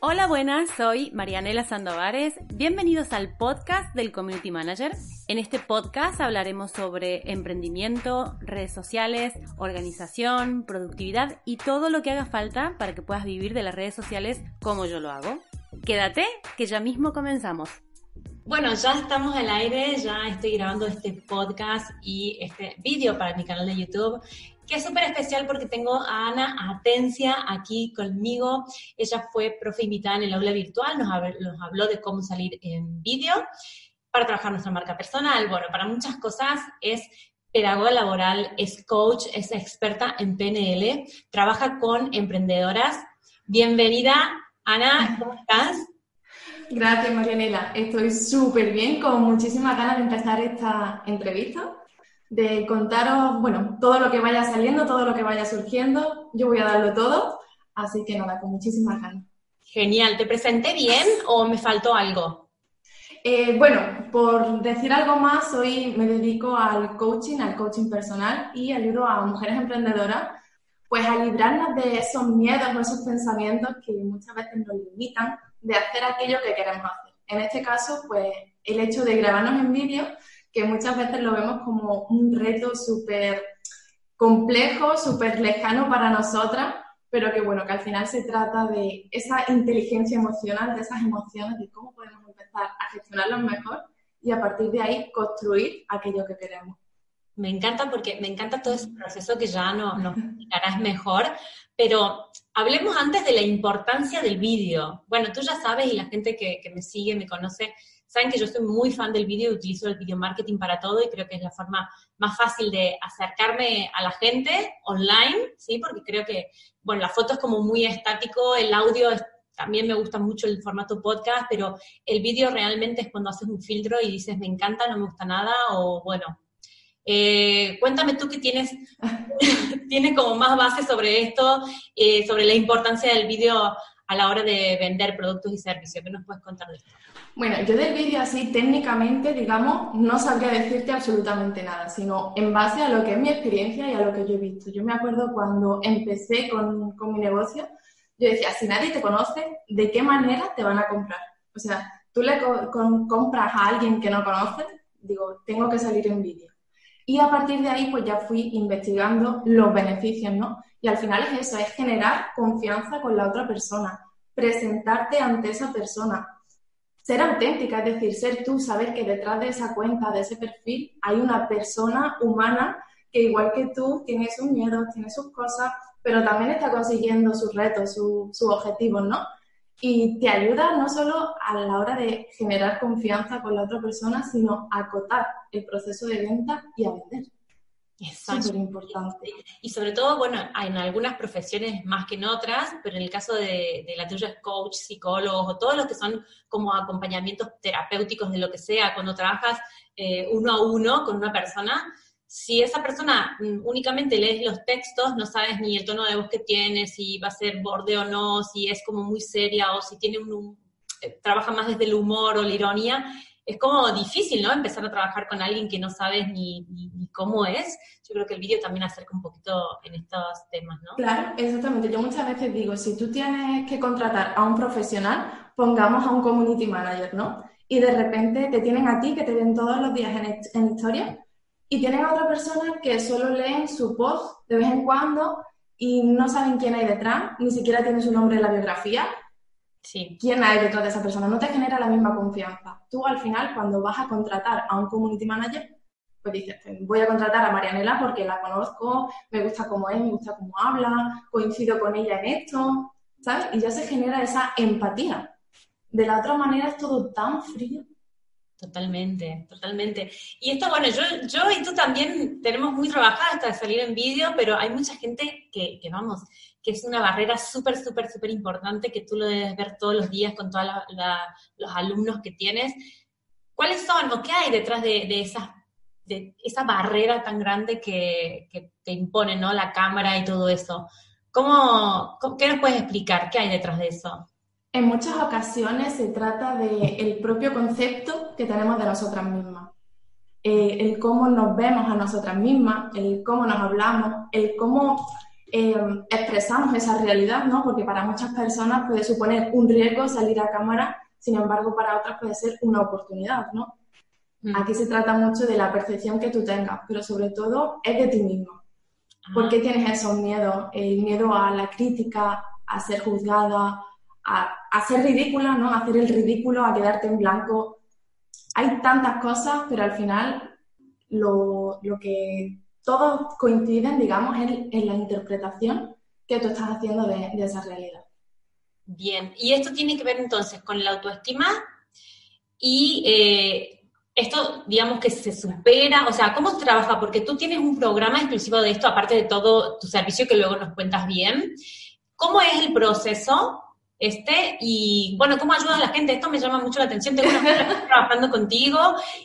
Hola, buenas, soy Marianela Sandovares. Bienvenidos al podcast del Community Manager. En este podcast hablaremos sobre emprendimiento, redes sociales, organización, productividad y todo lo que haga falta para que puedas vivir de las redes sociales como yo lo hago. Quédate, que ya mismo comenzamos. Bueno, ya estamos al aire, ya estoy grabando este podcast y este vídeo para mi canal de YouTube que es súper especial porque tengo a Ana Atencia aquí conmigo. Ella fue profe invitada en el aula virtual, nos, habló de cómo salir en vídeo para trabajar nuestra marca personal. Bueno, para muchas cosas es pedagoga laboral, es coach, es experta en PNL, trabaja con emprendedoras. Bienvenida, Ana, ¿cómo estás? Gracias, Marianela. Estoy súper bien, con muchísimas ganas de empezar esta entrevista de contaros, bueno, todo lo que vaya saliendo, todo lo que vaya surgiendo. Yo voy a darlo todo, así que nada, con muchísimas ganas. Genial, ¿te presenté bien o me faltó algo? Eh, bueno, por decir algo más, hoy me dedico al coaching, al coaching personal y ayudo a mujeres emprendedoras pues a librarnos de esos miedos o esos pensamientos que muchas veces nos limitan de hacer aquello que queremos hacer. En este caso, pues el hecho de grabarnos en vídeo que muchas veces lo vemos como un reto súper complejo, súper lejano para nosotras, pero que bueno, que al final se trata de esa inteligencia emocional, de esas emociones, de cómo podemos empezar a gestionarlas mejor y a partir de ahí construir aquello que queremos. Me encanta porque me encanta todo ese proceso que ya no, nos explicarás mejor, pero hablemos antes de la importancia del vídeo. Bueno, tú ya sabes y la gente que, que me sigue, me conoce, Saben que yo soy muy fan del vídeo, utilizo el video marketing para todo y creo que es la forma más fácil de acercarme a la gente online, ¿sí? Porque creo que, bueno, la foto es como muy estático, el audio también me gusta mucho el formato podcast, pero el vídeo realmente es cuando haces un filtro y dices, me encanta, no me gusta nada, o bueno, eh, cuéntame tú que tienes, tienes como más base sobre esto, eh, sobre la importancia del vídeo a la hora de vender productos y servicios. ¿Qué nos puedes contar de esto? Bueno, yo del vídeo así técnicamente, digamos, no sabría decirte absolutamente nada, sino en base a lo que es mi experiencia y a lo que yo he visto. Yo me acuerdo cuando empecé con, mi negocio, yo decía, si nadie te conoce, ¿de qué manera te van a comprar? O sea, tú le compras a alguien que no conoces, digo, tengo que salir en vídeo. Y a partir de ahí, pues ya fui investigando los beneficios, ¿no? Y al final es eso, es generar confianza con la otra persona, presentarte ante esa persona, ser auténtica, es decir, ser tú, saber que detrás de esa cuenta, de ese perfil, hay una persona humana que igual que tú tiene sus miedos, tiene sus cosas, pero también está consiguiendo sus retos, sus objetivos, ¿no? Y te ayuda no solo a la hora de generar confianza con la otra persona, sino a acotar el proceso de venta y a vender. Exacto. Súper importante. Y sobre todo, bueno, en algunas profesiones más que en otras, pero en el caso de, la tuya coach, psicólogo, o todos los que son como acompañamientos terapéuticos de lo que sea, cuando trabajas eh, uno a uno con una persona, si esa persona mm, únicamente lees los textos, no sabes ni el tono de voz que tiene, si va a ser borde o no, si es como muy seria o si tiene un, eh, trabaja más desde el humor o la ironía, es como difícil, ¿no? Empezar a trabajar con alguien que no sabes ni, cómo es. Yo creo que el vídeo también acerca un poquito en estos temas, ¿no? Claro, exactamente. Yo muchas veces digo, si tú tienes que contratar a un profesional, pongamos a un community manager, ¿no? Y de repente te tienen a ti, que te ven todos los días en, en historia, y tienen a otra persona que solo leen su post de vez en cuando y no saben quién hay detrás, ni siquiera tiene su nombre en la biografía, Sí. ¿Quién hay detrás de esa persona? No te genera la misma confianza. Tú al final, cuando vas a contratar a un community manager, pues dices, pues voy a contratar a Marianela porque la conozco, me gusta cómo es, me gusta cómo habla, coincido con ella en esto, ¿sabes? Y ya se genera esa empatía. De la otra manera es todo tan frío. Totalmente, totalmente. Y esto, bueno, yo, yo y tú también tenemos muy trabajada hasta salir en vídeo, pero hay mucha gente que, que vamos, que es una barrera súper, súper, súper importante que tú lo debes ver todos los días con todos los alumnos que tienes. ¿Cuáles son o qué hay detrás de, de, esa, de esa barrera tan grande que, te impone ¿no? la cámara y todo eso? ¿Cómo, ¿Qué nos puedes explicar? ¿Qué hay detrás de eso? En muchas ocasiones se trata del propio concepto que tenemos de nosotras mismas. Eh, el cómo nos vemos a nosotras mismas, el cómo nos hablamos, el cómo em, expresamos esa realidad, ¿no? Porque para muchas personas puede suponer un riesgo salir a cámara, sin embargo, para otras puede ser una oportunidad, ¿no? Mm. Aquí se trata mucho de la percepción que tú tengas, pero sobre todo es de ti mismo. ¿Por qué tienes esos miedos? El miedo a la crítica, a ser juzgada, a, a ser ridícula, ¿no? A hacer el ridículo, a quedarte en blanco. Hay tantas cosas, pero al final lo, lo que todos coinciden, digamos, en, en, la interpretación que tú estás haciendo de, de esa realidad. Bien, y esto tiene que ver entonces con la autoestima y eh, esto, digamos que se supera, o sea, ¿cómo se trabaja? Porque tú tienes un programa exclusivo de esto, aparte de todo tu servicio que luego nos cuentas bien. ¿Cómo es el proceso este, y bueno, ¿cómo ayuda a la gente? Esto me llama mucho la atención. Tengo una trabajando contigo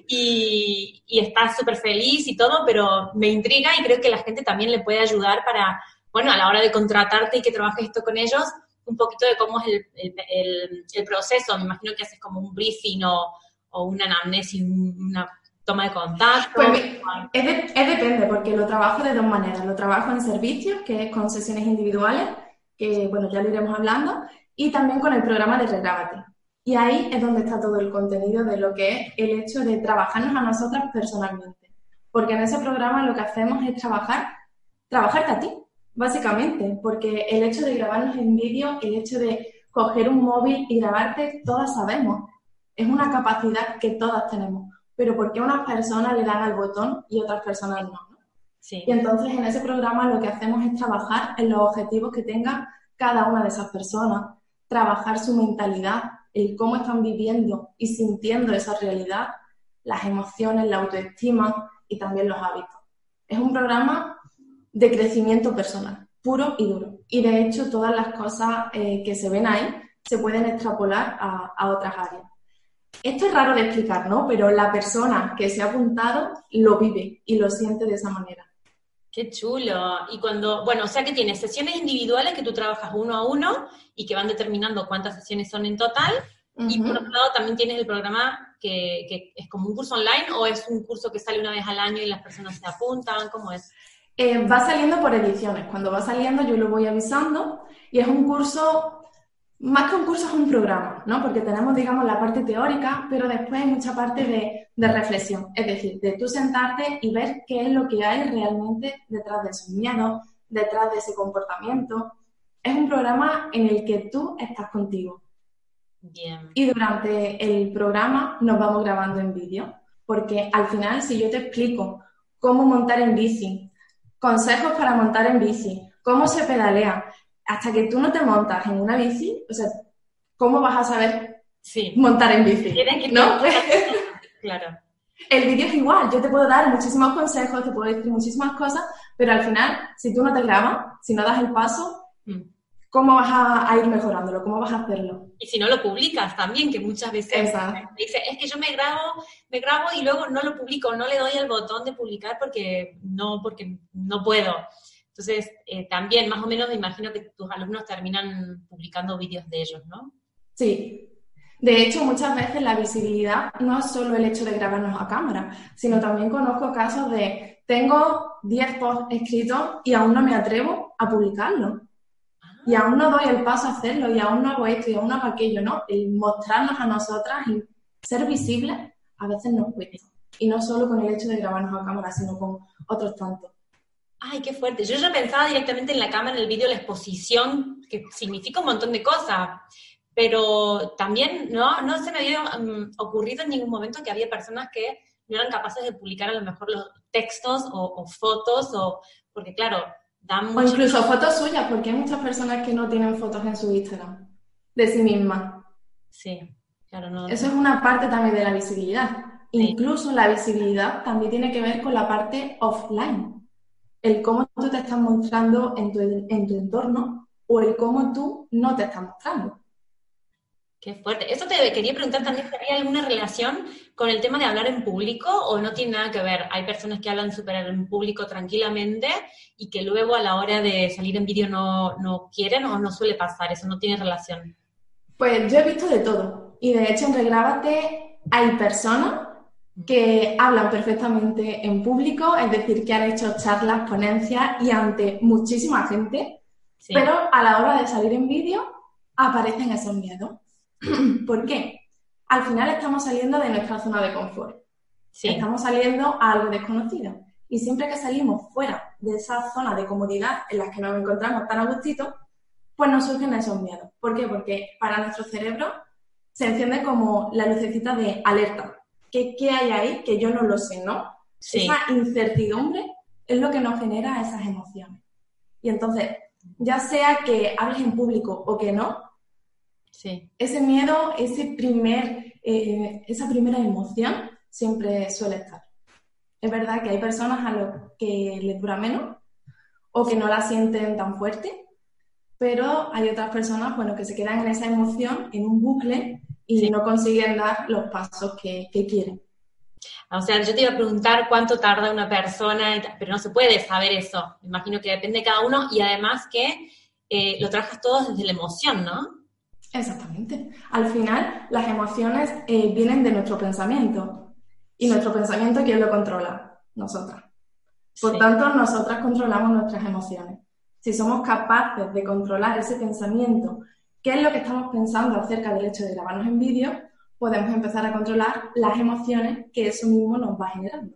y, y estás súper feliz y todo, pero me intriga y creo que la gente también le puede ayudar para, bueno, a la hora de contratarte y que trabajes esto con ellos, un poquito de cómo es el, el, el, proceso. Me imagino que haces como un briefing o, o una anamnesis, una toma de contacto. Pues es, de, es depende, porque lo trabajo de dos maneras. Lo trabajo en servicios, que es con sesiones individuales, que bueno, ya lo iremos hablando y también con el programa de Regrábate. Y ahí es donde está todo el contenido de lo que es el hecho de trabajarnos a nosotras personalmente. Porque en ese programa lo que hacemos es trabajar, trabajarte a ti, básicamente. Porque el hecho de grabarnos en vídeo, el hecho de coger un móvil y grabarte, todas sabemos. Es una capacidad que todas tenemos. Pero ¿por qué unas personas le dan al botón y otras personas no? Sí. Y entonces en ese programa lo que hacemos es trabajar en los objetivos que tenga cada una de esas personas, trabajar su mentalidad, el cómo están viviendo y sintiendo esa realidad, las emociones, la autoestima y también los hábitos. Es un programa de crecimiento personal, puro y duro. Y de hecho todas las cosas eh, que se ven ahí se pueden extrapolar a, a otras áreas. Esto es raro de explicar, ¿no? Pero la persona que se ha apuntado lo vive y lo siente de esa manera. Qué chulo. Y cuando, bueno, o sea que tienes sesiones individuales que tú trabajas uno a uno y que van determinando cuántas sesiones son en total. Y por otro lado también tienes el programa que, que, es como un curso online o es un curso que sale una vez al año y las personas se apuntan, ¿cómo es? Eh, va saliendo por ediciones. Cuando va saliendo yo lo voy avisando y es un curso más que un curso es un programa, ¿no? Porque tenemos, digamos, la parte teórica, pero después hay mucha parte de, de, reflexión. Es decir, de tú sentarte y ver qué es lo que hay realmente detrás de esos miedos, detrás de ese comportamiento. Es un programa en el que tú estás contigo. Bien. Y durante el programa nos vamos grabando en vídeo, porque al final, si yo te explico cómo montar en bici, consejos para montar en bici, cómo se pedalea, hasta que tú no te montas en una bici, o sea, ¿cómo vas a saber sí. montar en bici? ¿No? claro. El vídeo es igual, yo te puedo dar muchísimos consejos, te puedo decir muchísimas cosas, pero al final, si tú no te grabas, si no das el paso, mm. ¿cómo vas a, a, ir mejorándolo? ¿Cómo vas a hacerlo? Y si no lo publicas también, que muchas veces Exacto. dice, es que yo me grabo, me grabo y luego no lo publico, no le doy el botón de publicar porque no, porque no puedo. Entonces, eh, también más o menos me imagino que tus alumnos terminan publicando vídeos de ellos, ¿no? Sí. De hecho, muchas veces la visibilidad no es solo el hecho de grabarnos a cámara, sino también conozco casos de tengo 10 posts escritos y aún no me atrevo a publicarlo. Y aún no doy el paso a hacerlo, y aún no hago esto, y aún no hago aquello, ¿no? El mostrarnos a nosotras y ser visibles a veces nos cuesta. Y no solo con el hecho de grabarnos a cámara, sino con otros tantos. Ay, qué fuerte. Yo ya pensaba directamente en la cámara, en el vídeo, la exposición, que significa un montón de cosas. Pero también no, no se me había um, ocurrido en ningún momento que había personas que no eran capaces de publicar a lo mejor los textos o, o fotos, o porque claro, dan O incluso fotos suyas, porque hay muchas personas que no tienen fotos en su Instagram de sí mismas. Sí, claro, no. Eso es una parte también de la visibilidad. Sí. Incluso la visibilidad también tiene que ver con la parte offline el cómo tú te estás mostrando en tu, en tu entorno o el cómo tú no te estás mostrando. Qué fuerte. Eso te quería preguntar también, ¿hay alguna relación con el tema de hablar en público o no tiene nada que ver? Hay personas que hablan súper en público tranquilamente y que luego a la hora de salir en vídeo no, no quieren o no suele pasar, eso no tiene relación. Pues yo he visto de todo. Y de hecho en Regrábate hay personas que hablan perfectamente en público, es decir, que han hecho charlas, ponencias y ante muchísima gente, pero a la hora de salir en vídeo aparecen esos miedos. ¿Por qué? Al final estamos saliendo de nuestra zona de confort. Estamos saliendo a algo desconocido. Y siempre que salimos fuera de esa zona de comodidad en la que nos encontramos tan a gustito, pues nos surgen esos miedos. ¿Por qué? Porque para nuestro cerebro se enciende como la lucecita de alerta. ¿Qué, hay ahí que yo no lo sé, no? Esa incertidumbre es lo que nos genera esas emociones. Y entonces, ya sea que hables en público o que no, sí. ese miedo, ese primer, eh, esa primera emoción siempre suele estar. Es verdad que hay personas a los que les dura menos o que no la sienten tan fuerte, pero hay otras personas bueno, que se quedan en esa emoción, en un bucle, y no consiguen dar los pasos que, quieren. O sea, yo te iba a preguntar cuánto tarda una persona, pero no se puede saber eso. Me imagino que depende de cada uno y además que eh, lo trabajas todo desde la emoción, ¿no? Exactamente. Al final, las emociones eh, vienen de nuestro pensamiento. Y nuestro pensamiento, ¿quién lo controla? Nosotras. Por tanto, nosotras controlamos nuestras emociones. Si somos capaces de controlar ese pensamiento qué es lo que estamos pensando acerca del hecho de grabarnos en vídeo, podemos empezar a controlar las emociones que eso mismo nos va generando.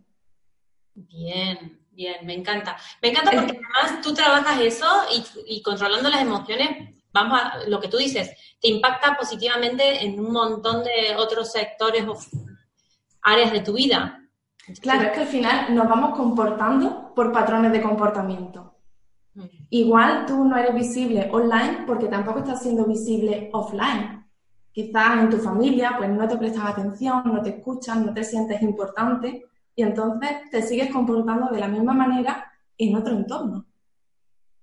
Bien, bien, me encanta. Me encanta porque además tú trabajas eso y, controlando las emociones, vamos a lo que tú dices, te impacta positivamente en un montón de otros sectores o áreas de tu vida. Claro, es que al final nos vamos comportando por patrones de comportamiento. Igual tú no eres visible online porque tampoco estás siendo visible offline. Quizás en tu familia pues no te prestan atención, no te escuchan, no te sientes importante y entonces te sigues comportando de la misma manera en otro entorno.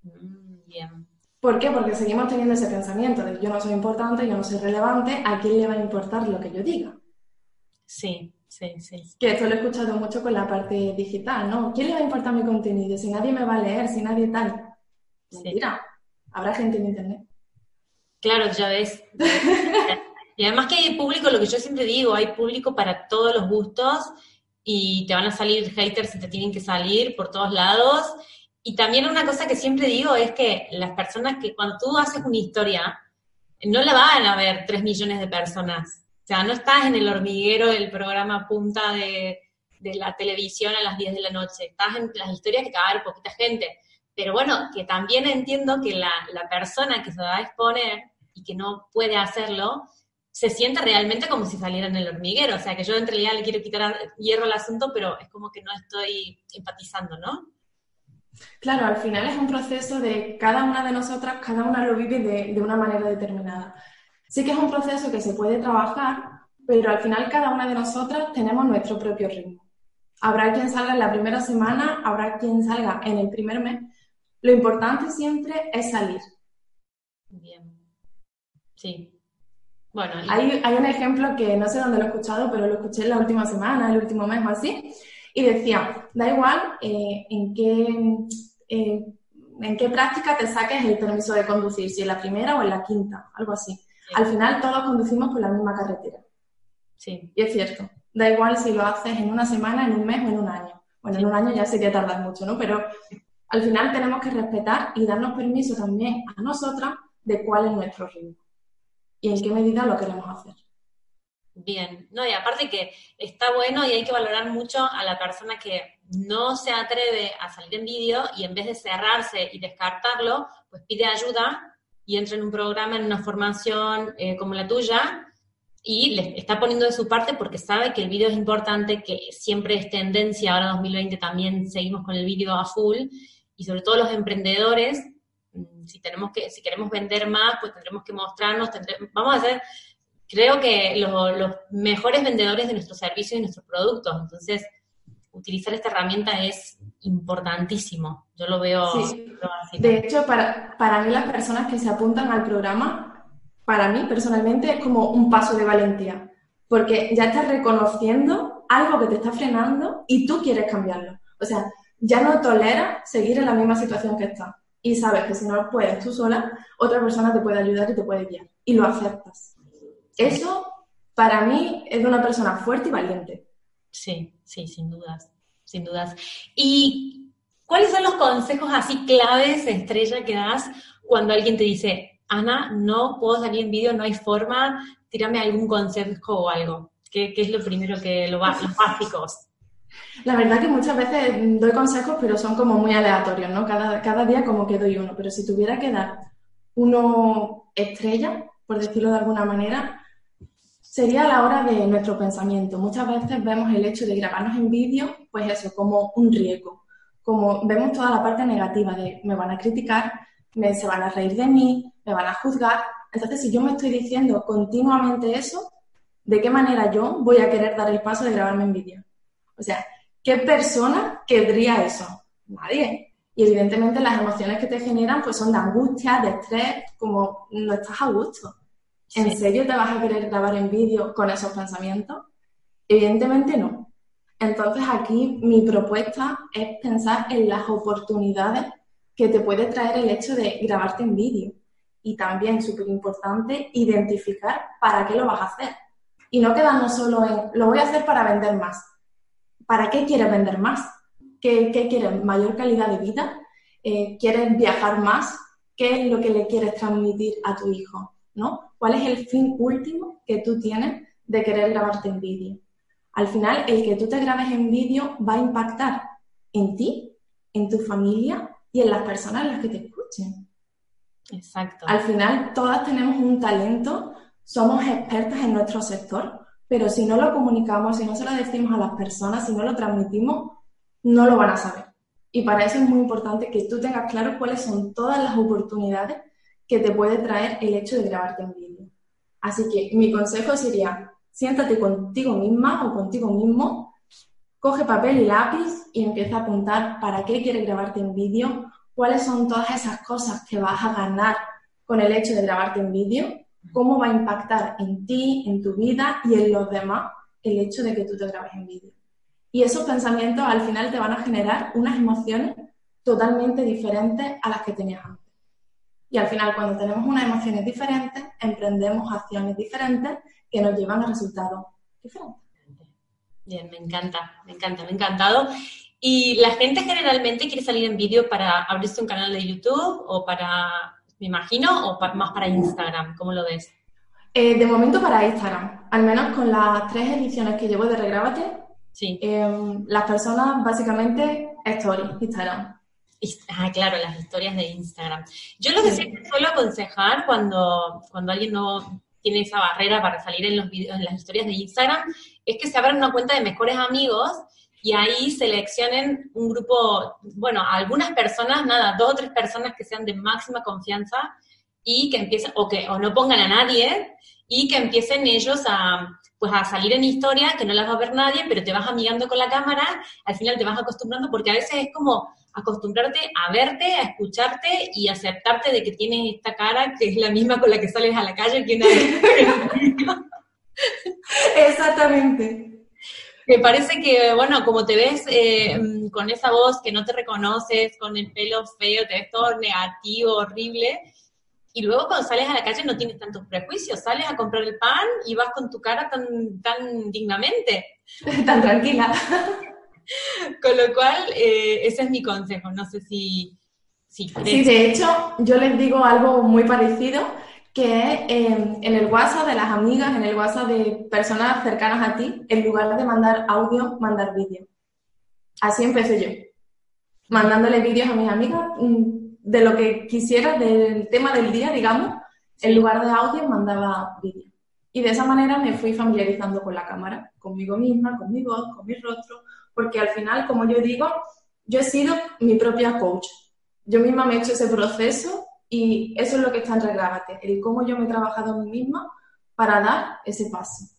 Mm, bien. ¿Por qué? Porque seguimos teniendo ese pensamiento de yo no soy importante, yo no soy relevante, ¿a quién le va a importar lo que yo diga? Sí, sí, sí. Que esto lo he escuchado mucho con la parte digital, ¿no? ¿Quién le va a importar mi contenido? Si nadie me va a leer, si nadie tal. Mentira. Habrá gente en internet. Claro, ya ves. y además que hay público, lo que yo siempre digo, hay público para todos los gustos y te van a salir haters y te tienen que salir por todos lados. Y también una cosa que siempre digo es que las personas que cuando tú haces una historia, no la van a ver tres millones de personas o sea, no estás en el hormiguero del programa punta de, la televisión a las 10 de la noche, estás en las historias que te va a poquita gente. Pero bueno, que también entiendo que la, persona que se va a exponer y que no puede hacerlo, se siente realmente como si saliera en el hormiguero. O sea, que yo en realidad le quiero quitar hierro al asunto, pero es como que no estoy empatizando, ¿no? Claro, al final es un proceso de cada una de nosotras, cada una lo vive de, de una manera determinada. Sí que es un proceso que se puede trabajar, pero al final cada una de nosotras tenemos nuestro propio ritmo. Habrá quien salga en la primera semana, habrá quien salga en el primer mes. Lo importante siempre es salir. Bien. Sí. Bueno, hay, un ejemplo que no sé dónde lo he escuchado, pero lo escuché en la última semana, el último mes o así, y decía, da igual eh, en qué eh, en qué práctica te saques el permiso de conducir, si en la primera o en la quinta, algo así. Al final todos conducimos por la misma carretera. Sí. Y es cierto. Da igual si lo haces en una semana, en un mes o en un año. Bueno, en un año ya sería tardar mucho, ¿no? Pero al final tenemos que respetar y darnos permiso también a nosotras de cuál es nuestro ritmo y en qué medida lo queremos hacer. Bien, no, y aparte que está bueno y hay que valorar mucho a la persona que no se atreve a salir en vídeo y en vez de cerrarse y descartarlo, pues pide ayuda y entra en un programa, en una formación eh, como la tuya, y le está poniendo de su parte porque sabe que el vídeo es importante, que siempre es tendencia, ahora 2020 también seguimos con el vídeo a full, y sobre todo los emprendedores, mm, si tenemos que, si queremos vender más, pues tendremos que mostrarnos, vamos a ser, creo que los mejores vendedores de nuestros servicios y nuestros productos. Entonces, utilizar esta herramienta es importantísimo. Yo lo veo, así. De hecho, para, para mí las personas que se apuntan al programa, para mí personalmente es como un paso de valentía, porque ya estás reconociendo algo que te está frenando y tú quieres cambiarlo. O sea, ya no toleras seguir en la misma situación que estás. Y sabes que si no puedes tú sola, otra persona te puede ayudar y te puede guiar. Y lo aceptas. Eso, para mí, es de una persona fuerte y valiente. Sí, sí, sin dudas, sin dudas. ¿Y cuáles son los consejos así claves, estrella, que das cuando alguien te dice, Ana, no puedo salir en vídeo, no hay forma, tírame algún consejo o algo? ¿Qué, es lo primero que, lo, los básicos? La verdad que muchas veces doy consejos, pero son como muy aleatorios, ¿no? Cada, cada día como que doy uno, pero si tuviera que dar uno estrella, por decirlo de alguna manera, sería la hora de nuestro pensamiento. Muchas veces vemos el hecho de grabarnos en vídeo, pues eso, como un riesgo, como vemos toda la parte negativa de me van a criticar, me, se van a reír de mí, me van a juzgar. Entonces, si yo me estoy diciendo continuamente eso, ¿de qué manera yo voy a querer dar el paso de grabarme en vídeo? O sea, ¿qué persona querría eso? Nadie. Y evidentemente las emociones que te generan pues son de angustia, de estrés, como no estás a gusto. ¿En serio te vas a querer grabar en vídeo con esos pensamientos? Evidentemente no. Entonces aquí mi propuesta es pensar en las oportunidades que te puede traer el hecho de grabarte en vídeo. Y también, súper importante, identificar para qué lo vas a hacer. Y no quedarnos solo en, lo voy a hacer para vender más. ¿Para qué quieres vender más? ¿Qué, quieres? ¿Mayor calidad de vida? Eh, ¿Quieres viajar más? ¿Qué es lo que le quieres transmitir a tu hijo? ¿No? ¿Cuál es el fin último que tú tienes de querer grabarte en vídeo? Al final, el que tú te grabes en vídeo va a impactar en ti, en tu familia y en las personas en las que te escuchen. Exacto. Al final, todas tenemos un talento, somos expertas en nuestro sector, pero si no lo comunicamos, si no se lo decimos a las personas, si no lo transmitimos, no lo van a saber. Y para eso es muy importante que tú tengas claro cuáles son todas las oportunidades que te puede traer el hecho de grabarte en vídeo. Así que mi consejo sería, siéntate contigo misma o contigo mismo, coge papel y lápiz y empieza a apuntar para qué quieres grabarte en vídeo, cuáles son todas esas cosas que vas a ganar con el hecho de grabarte en vídeo, cómo va a impactar en ti, en tu vida y en los demás el hecho de que tú te grabes en vídeo. Y esos pensamientos al final te van a generar unas emociones totalmente diferentes a las que tenías antes. Y al final, cuando tenemos unas emociones diferentes, emprendemos acciones diferentes que nos llevan a resultados diferentes. Bien, me encanta, me encanta, me ha encantado. ¿Y la gente generalmente quiere salir en vídeo para abrirse un canal de YouTube o para, me imagino, o más para Instagram? ¿Cómo lo ves? Eh, de momento para Instagram, al menos con las tres ediciones que llevo de Regrábate, sí. Em, las personas básicamente Story, Instagram. Ah, claro, las historias de Instagram. Yo lo que siempre suelo aconsejar cuando, cuando alguien no tiene esa barrera para salir en los videos, en las historias de Instagram, es que se abran una cuenta de mejores amigos y ahí seleccionen un grupo, bueno, algunas personas, nada, dos o tres personas que sean de máxima confianza y que empiecen, o que o no pongan a nadie, y que empiecen ellos a, pues a salir en historia, que no las va a ver nadie, pero te vas amigando con la cámara, al final te vas acostumbrando, porque a veces es como acostumbrarte a verte, a escucharte y aceptarte de que tienes esta cara que es la misma con la que sales a la calle que una Exactamente. Me parece que, bueno, como te ves eh, con esa voz que no te reconoces, con el pelo feo, te ves todo negativo, horrible, y luego cuando sales a la calle no tienes tantos prejuicios, sales a comprar el pan y vas con tu cara tan, tan dignamente. tan tranquila. Con lo cual, eh, ese es mi consejo. No sé si... si Sí, de hecho, yo les digo algo muy parecido, que em, en el WhatsApp de las amigas, en el WhatsApp de personas cercanas a ti, en lugar de mandar audio, mandar vídeo. Así empecé yo, mandándole vídeos a mis amigas mm, de lo que quisiera, del tema del día, digamos, en lugar de audio mandaba vídeo. Y de esa manera me fui familiarizando con la cámara, conmigo misma, con mi voz, con mi rostro, porque al final, como yo digo, yo he sido mi propia coach. Yo misma me he hecho ese proceso y eso es lo que está en Regrábate, el cómo yo me he trabajado a mí misma para dar ese paso.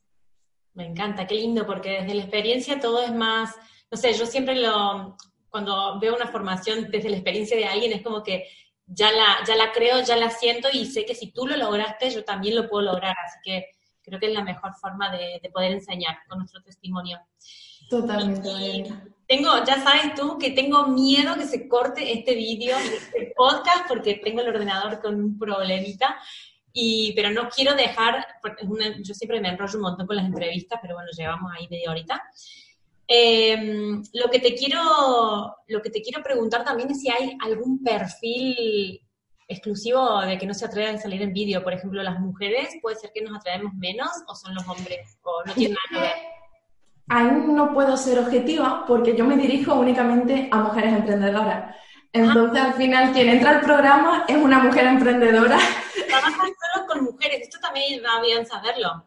Me encanta, qué lindo, porque desde la experiencia todo es más, no sé, yo siempre lo, cuando veo una formación desde la experiencia de alguien, es como que ya la, ya la creo, ya la siento y sé que si tú lo lograste, yo también lo puedo lograr. Así que creo que es la mejor forma de, poder enseñar con nuestro testimonio. Totalmente. tengo, ya sabes tú que tengo miedo que se corte este vídeo, este podcast, porque tengo el ordenador con un problemita. Y, pero no quiero dejar, yo siempre me enrollo un montón con las entrevistas, pero bueno, llevamos ahí media horita. Em, lo que te quiero, lo que te quiero preguntar también es si hay algún perfil exclusivo de que no se atreven a salir en vídeo. Por ejemplo, las mujeres, puede ser que nos atrevemos menos o son los hombres o no tienen nada que ver. Ahí no puedo ser objetiva porque yo me dirijo únicamente a mujeres emprendedoras. Entonces, al final, quien entra al programa es una mujer emprendedora. Trabajan solo con mujeres, esto también va bien saberlo.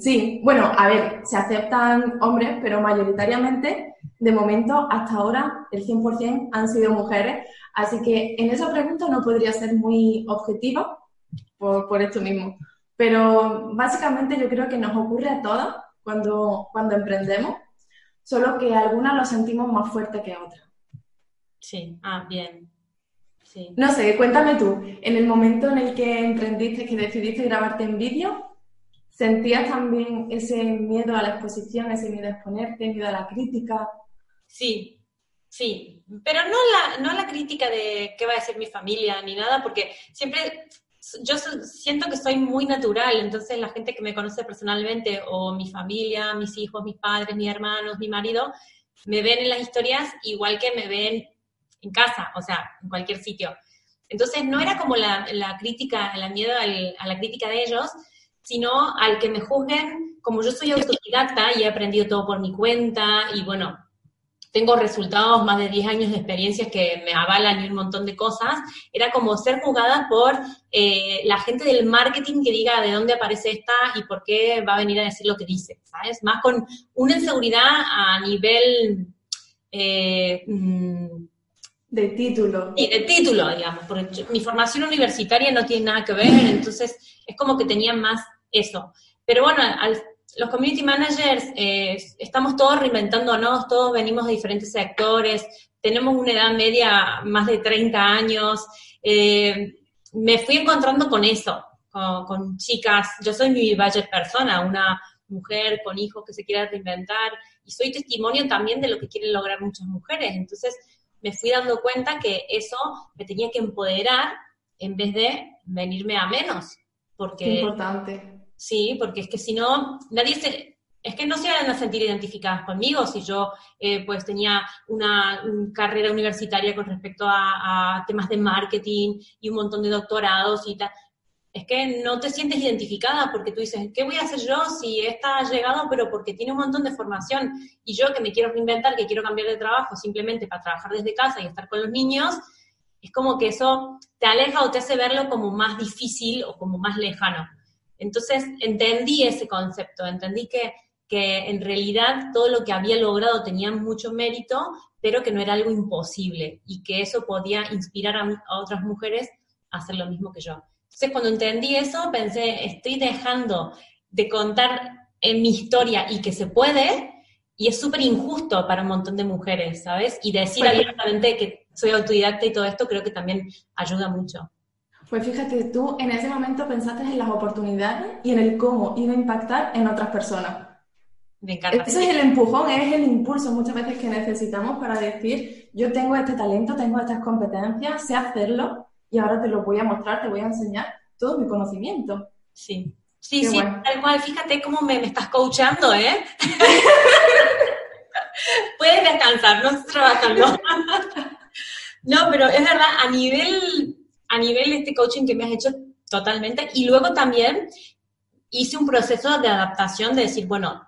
Sí, bueno, a ver, se aceptan hombres, pero mayoritariamente, de momento, hasta ahora, el 100% han sido mujeres. Así que en esa pregunta no podría ser muy objetiva por, por esto mismo. Pero básicamente yo creo que nos ocurre a todas cuando, cuando emprendemos, solo que algunas lo sentimos más fuerte que otras. Sí, ah, bien. Sí. No sé, cuéntame tú, en el momento en el que emprendiste, que decidiste grabarte en vídeo, ¿sentías también ese miedo a la exposición, ese miedo a exponerte, miedo a la crítica? Sí, sí, pero no la, no la crítica de qué va a decir mi familia ni nada, porque siempre yo siento que soy muy natural, entonces la gente que me conoce personalmente, o mi familia, mis hijos, mis padres, mis hermanos, mi marido, me ven en las historias igual que me ven en casa, o sea, en cualquier sitio. Entonces no era como la, crítica, la miedo a la crítica de ellos, sino al que me juzguen, como yo soy autodidacta y he aprendido todo por mi cuenta, y bueno, tengo resultados, más de 10 años de experiencias que me avalan y un montón de cosas, era como ser juzgada por eh, la gente del marketing que diga de dónde aparece esta y por qué va a venir a decir lo que dice, ¿sabes? Más con una inseguridad a nivel... Eh, mm, de título. Sí, de título, digamos, porque mi formación universitaria no tiene nada que ver, entonces es como que tenía más eso. Pero bueno, al los community managers eh, estamos todos reinventándonos, todos venimos de diferentes sectores, tenemos una edad media más de 30 años. Eh, me fui encontrando con eso, con, chicas. Yo soy mi budget persona, una mujer con hijos que se quiere reinventar y soy testimonio también de lo que quieren lograr muchas mujeres. Entonces me fui dando cuenta que eso me tenía que empoderar en vez de venirme a menos. Porque importante Sí, porque es que si no, nadie se, es que no se van a sentir identificadas conmigo si yo eh, pues tenía una, carrera universitaria con respecto a, temas de marketing y un montón de doctorados y tal. Es que no te sientes identificada porque tú dices, ¿qué voy a hacer yo si esta ha llegado pero porque tiene un montón de formación y yo que me quiero reinventar, que quiero cambiar de trabajo simplemente para trabajar desde casa y estar con los niños? Es como que eso te aleja o te hace verlo como más difícil o como más lejano. Entonces entendí ese concepto, entendí que, que en realidad todo lo que había logrado tenía mucho mérito, pero que no era algo imposible y que eso podía inspirar a, otras mujeres a hacer lo mismo que yo. Entonces cuando entendí eso pensé, estoy dejando de contar en mi historia y que se puede, y es súper injusto para un montón de mujeres, ¿sabes? Y decir pues abiertamente que soy autodidacta y todo esto creo que también ayuda mucho. Pues fíjate, tú en ese momento pensaste en las oportunidades y en el cómo iba a impactar en otras personas. Me encanta. Ese es el empujón, es el impulso muchas veces que necesitamos para decir, yo tengo este talento, tengo estas competencias, sé hacerlo y ahora te lo voy a mostrar, te voy a enseñar todo mi conocimiento. Sí, sí, sí, tal cual. Fíjate cómo me, estás coachando, ¿eh? Puedes descansar, no estás trabajando. no, pero es verdad, a nivel a nivel de este coaching que me has hecho totalmente. Y luego también hice un proceso de adaptación de decir, bueno,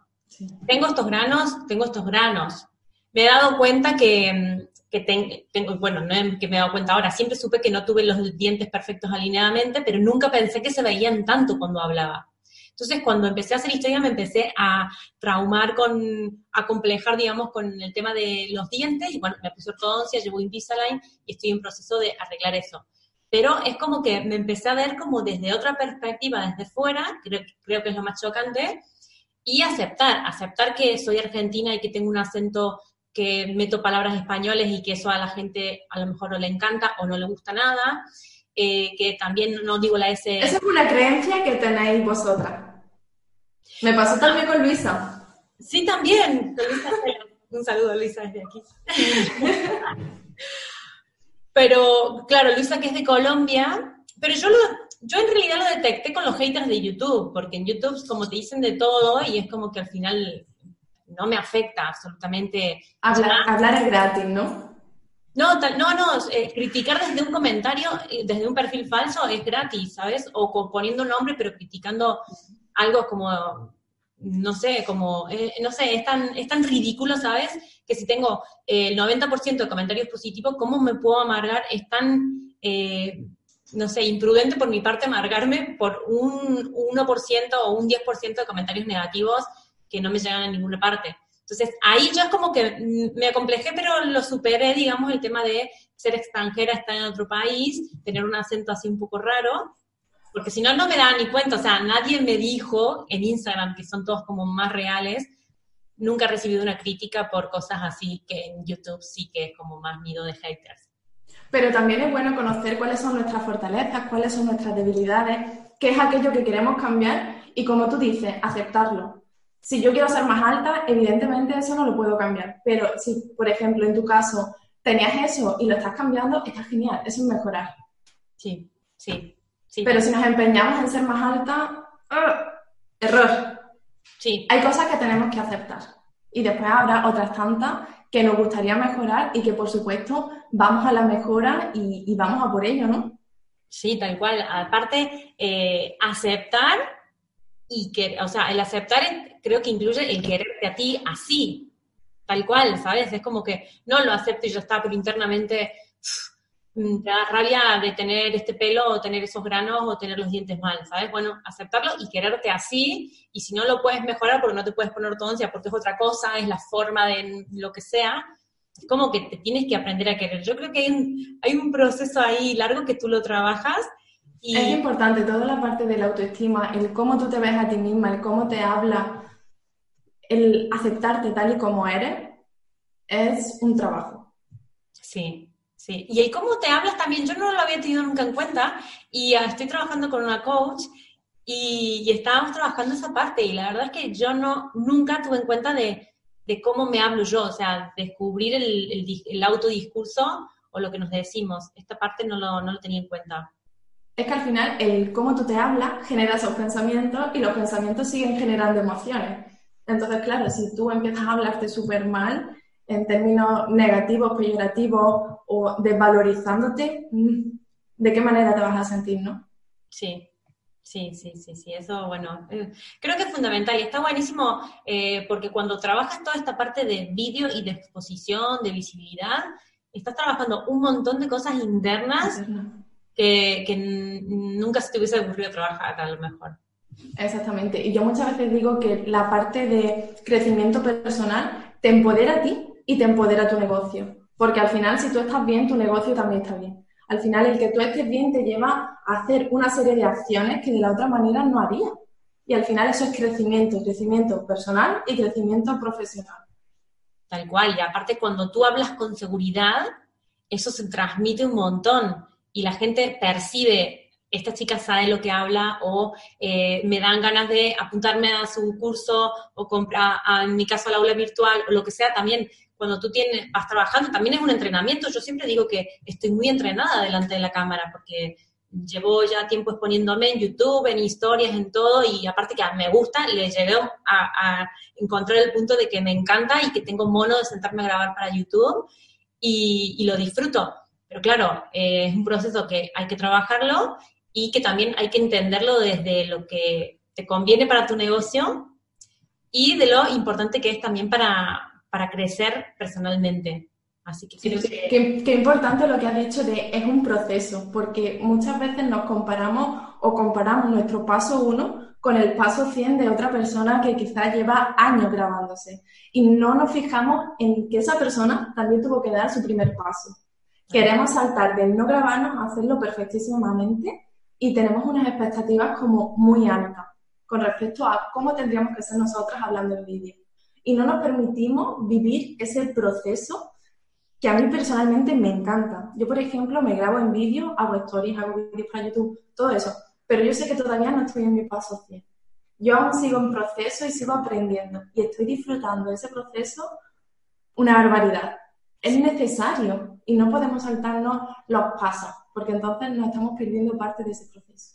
tengo estos granos, tengo estos granos. Me he dado cuenta que, que tengo, bueno, no es que me he dado cuenta ahora, siempre supe que no tuve los dientes perfectos alineadamente, pero nunca pensé que se veían tanto cuando hablaba. Entonces, cuando empecé a hacer historia, me empecé a traumar con, a complejar, digamos, con el tema de los dientes. Y bueno, me puse ortodoncia, llevo Invisalign y estoy en proceso de arreglar eso pero es como que me empecé a ver como desde otra perspectiva, desde fuera, creo, creo que es lo más chocante, y aceptar, aceptar que soy argentina y que tengo un acento que meto palabras españoles y que eso a la gente a lo mejor no le encanta o no le gusta nada, eh, que también no digo la S. Esa es una creencia que tenéis vosotras. Me pasó también con Luisa. Sí, también. un saludo, Luisa, desde aquí. Pero, claro, Luisa que es de Colombia, pero yo lo, yo en realidad lo detecté con los haters de YouTube, porque en YouTube como te dicen de todo y es como que al final no me afecta absolutamente. Hablar, es gratis, ¿no? No, no, no, eh, criticar desde un comentario, eh, desde un perfil falso es gratis, ¿sabes? O poniendo un nombre, pero criticando algo como, no sé, como, eh, no sé, es tan, es tan ridículo, ¿sabes? Que si tengo el 90% de comentarios positivos, ¿cómo me puedo amargar? Es tan, no sé, imprudente por mi parte amargarme por un 1% o un 10% de comentarios negativos que no me llegan a ninguna parte. Entonces, ahí yo es como que me acomplejé, pero lo superé, digamos, el tema de ser extranjera, estar en otro país, tener un acento así un poco raro, porque si no, no me da ni cuenta. O sea, nadie me dijo en Instagram, que son todos como más reales, nunca he recibido una crítica por cosas así que en YouTube sí que es como más nido de haters. Pero también es bueno conocer cuáles son nuestras fortalezas, cuáles son nuestras debilidades, qué es aquello que queremos cambiar y, como tú dices, aceptarlo si yo quiero ser más alta, evidentemente eso no lo puedo cambiar. Pero si, por ejemplo, en tu caso tenías eso y lo estás cambiando, está genial, eso es mejorar. Sí, sí. Sí Pero si nos empeñamos en ser más alta, ¡ah! error. Sí. Hay cosas que tenemos que aceptar. Y después habrá otras tantas que nos gustaría mejorar y que, por supuesto, vamos a la mejora y, vamos a por ello, ¿no? Sí, tal cual. Aparte, eh, aceptar y que, o sea, el aceptar creo que incluye el quererte a ti así, tal cual, ¿sabes? Es como que no lo acepto y ya está, pero internamente te da rabia de tener este pelo o tener esos granos o tener los dientes mal, ¿sabes? Bueno, aceptarlo y quererte así, y si no lo puedes mejorar porque no te puedes poner ortodoncia porque es otra cosa, es la forma de lo que sea, es como que te tienes que aprender a querer. Yo creo que hay un, hay un proceso ahí largo que tú lo trabajas es importante toda la parte de la autoestima, el cómo tú te ves a ti misma, el cómo te habla, el aceptarte tal y como eres, es un trabajo. Sí, sí. Y el cómo te hablas también, yo no lo había tenido nunca en cuenta y estoy trabajando con una coach y, estábamos trabajando esa parte y la verdad es que yo no, nunca tuve en cuenta de, cómo me hablo yo, o sea, descubrir el, el, autodiscurso o lo que nos decimos. Esta parte no lo, no lo tenía en cuenta es que al final el cómo tú te hablas genera esos pensamientos y los pensamientos siguen generando emociones. Entonces, claro, si tú empiezas a hablarte súper mal, en términos negativos, peyorativos o desvalorizándote, mm, ¿de qué manera te vas a sentir, no? Sí, Sí, sí, sí, sí, eso, bueno, eh, creo que es fundamental y está buenísimo eh, porque cuando trabajas toda esta parte de vídeo y de exposición, de visibilidad, estás trabajando un montón de cosas internas que, nunca se te hubiese ocurrido trabajar a lo mejor. Exactamente. Y yo muchas veces digo que la parte de crecimiento personal te empodera a ti y te empodera tu negocio. Porque al final, si tú estás bien, tu negocio también está bien. Al final, el que tú estés bien te lleva a hacer una serie de acciones que de la otra manera no haría. Y al final eso es crecimiento, crecimiento personal y crecimiento profesional. Tal cual. Y aparte, cuando tú hablas con seguridad, eso se transmite un montón y la gente percibe, esta chica sabe lo que habla o eh, me dan ganas de apuntarme a su curso o comprar, en mi caso, al aula virtual o lo que sea, también cuando tú tienes, vas trabajando, también es un entrenamiento. Yo siempre digo que estoy muy entrenada delante de la cámara porque llevo ya tiempo exponiéndome en YouTube, en historias, en todo, y aparte que me gusta, le llegué a, encontrar el punto de que me encanta y que tengo mono de sentarme a grabar para YouTube y, y lo disfruto. Pero claro, eh, es un proceso que hay que trabajarlo y que también hay que entenderlo desde lo que te conviene para tu negocio y de lo importante que es también para, crecer personalmente. Así que creo que... Qué, importante lo que has dicho de es un proceso, porque muchas veces nos comparamos o comparamos nuestro paso uno con el paso 100 de otra persona que quizás lleva años grabándose. Y no nos fijamos en que esa persona también tuvo que dar su primer paso. Queremos saltar del no grabarnos a hacerlo perfectísimamente y tenemos unas expectativas como muy altas con respecto a cómo tendríamos que ser nosotras hablando en vídeo. Y no nos permitimos vivir ese proceso que a mí personalmente me encanta. Yo, por ejemplo, me grabo en vídeo, hago stories, hago vídeos para YouTube, todo eso. Pero yo sé que todavía no estoy en mi paso 100. Yo aún sigo en proceso y sigo aprendiendo. Y estoy disfrutando de ese proceso una barbaridad es necesario y no podemos saltarnos los pasos, porque entonces nos estamos perdiendo parte de ese proceso.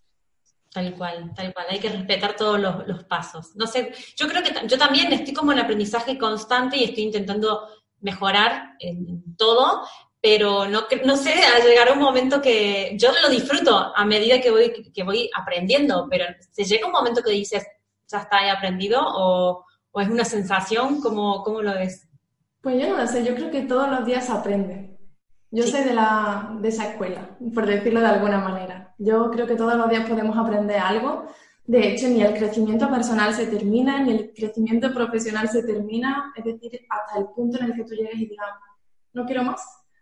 Tal cual, tal cual. Hay que respetar todos los, pasos. No sé, yo creo que yo también estoy como en aprendizaje constante y estoy intentando mejorar en todo, pero no, no sé, a llegar un momento que yo lo disfruto a medida que voy, que voy aprendiendo, pero se llega un momento que dices, ya está, he aprendido, o, o es una sensación, ¿cómo, ¿cómo lo ves? Pues yo no lo sé, yo creo que todos los días se aprende. Yo soy de, la, de esa escuela, por decirlo de alguna manera. Yo creo que todos los días podemos aprender algo. De hecho, ni el crecimiento personal se termina, ni el crecimiento profesional se termina. Es decir, hasta el punto en el que tú llegues y digas, no quiero más.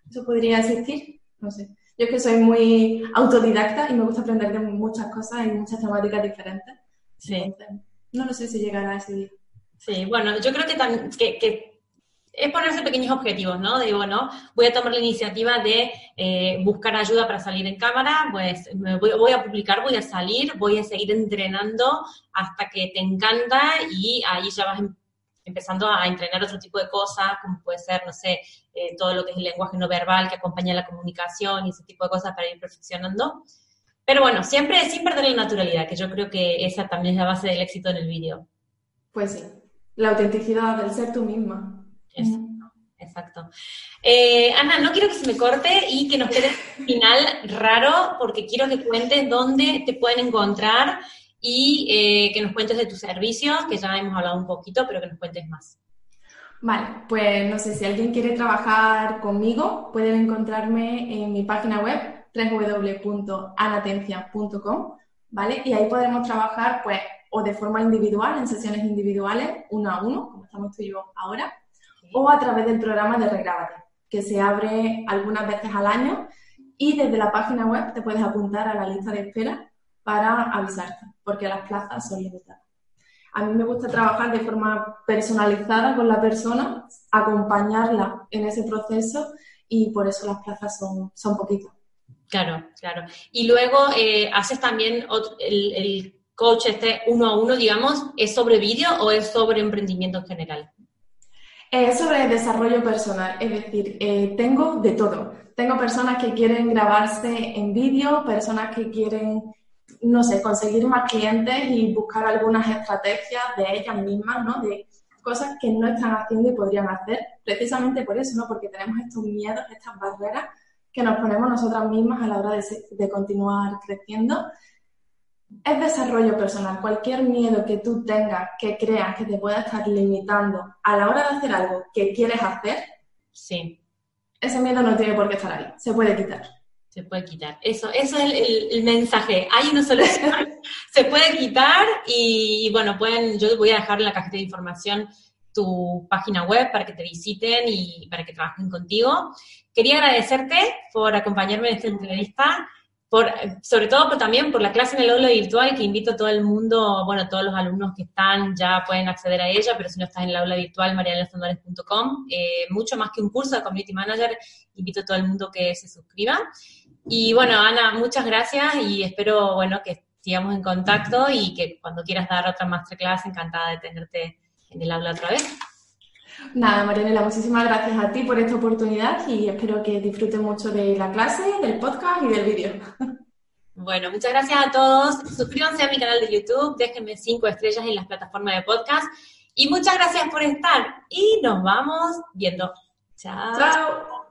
¿Eso podría existir? No sé. Yo es que soy muy autodidacta y me gusta aprender de muchas cosas y muchas temáticas diferentes. Sí. no lo sé si llegará a ese día. Sí, bueno, yo creo que, que es ponerse pequeños objetivos, ¿no? Digo, bueno, voy a tomar la iniciativa de eh, buscar ayuda para salir en cámara, pues me voy, a publicar, voy a salir, voy a seguir entrenando hasta que te encanta y ahí ya vas em, empezando a entrenar otro tipo de cosas, como puede ser, no sé, eh, todo lo que es el lenguaje no verbal que acompaña la comunicación y ese tipo de cosas para ir perfeccionando. Pero bueno, siempre sin perder la naturalidad, que yo creo que esa también es la base del éxito en el vídeo. Pues sí, la autenticidad del ser tú misma. Exacto. Eh, Ana, no quiero que se me corte y que nos quede un final raro, porque quiero que cuentes dónde te pueden encontrar y eh, que nos cuentes de tus servicios, que ya hemos hablado un poquito, pero que nos cuentes más. Vale, pues no sé, si alguien quiere trabajar conmigo, pueden encontrarme en mi página web www.anatencia.com, ¿vale? Y ahí podremos trabajar, pues, o de forma individual, en sesiones individuales, uno a uno, como estamos tú y yo ahora, o a través del programa de Regrábate, que se abre algunas veces al año y desde la página web te puedes apuntar a la lista de espera para avisarte, porque las plazas son limitadas. A mí me gusta trabajar de forma personalizada con la persona, acompañarla en ese proceso y por eso las plazas son, son poquitas. Claro, claro. Y luego eh, haces también el, el, coach este uno a uno, digamos, ¿es sobre vídeo o es sobre emprendimiento en general? Es sobre desarrollo personal, es decir, eh, tengo de todo. Tengo personas que quieren grabarse en vídeo, personas que quieren, no sé, conseguir más clientes y buscar algunas estrategias de ellas mismas, ¿no? De cosas que no están haciendo y podrían hacer, precisamente por eso, ¿no? Porque tenemos estos miedos, estas barreras que nos ponemos nosotras mismas a la hora de, de continuar creciendo es desarrollo personal. Cualquier miedo que tú tengas, que creas que te pueda estar limitando a la hora de hacer algo que quieres hacer, sí. ese miedo no tiene por qué estar ahí. Se puede quitar. Se puede quitar. Eso, eso es el, mensaje. Hay una solución. Se puede quitar y, bueno, pueden, yo voy a dejar en la cajita de información tu página web para que te visiten y para que trabajen contigo. Quería agradecerte por acompañarme en esta entrevista por, sobre todo pero también por la clase en el aula virtual que invito a todo el mundo, bueno, todos los alumnos que están ya pueden acceder a ella, pero si no estás en el aula virtual, marianelastandores.com, eh, mucho más que un curso de Community Manager, invito a todo el mundo que se suscriba. Y bueno, Ana, muchas gracias y espero, bueno, que sigamos en contacto y que cuando quieras dar otra masterclass, encantada de tenerte en el aula otra vez. Nada, Marianela, muchísimas gracias a ti por esta oportunidad y espero que disfruten mucho de la clase, del podcast y del vídeo. Bueno, muchas gracias a todos. Suscríbanse a mi canal de YouTube, déjenme cinco estrellas en las plataformas de podcast y muchas gracias por estar y nos vamos viendo. Chao. Chao.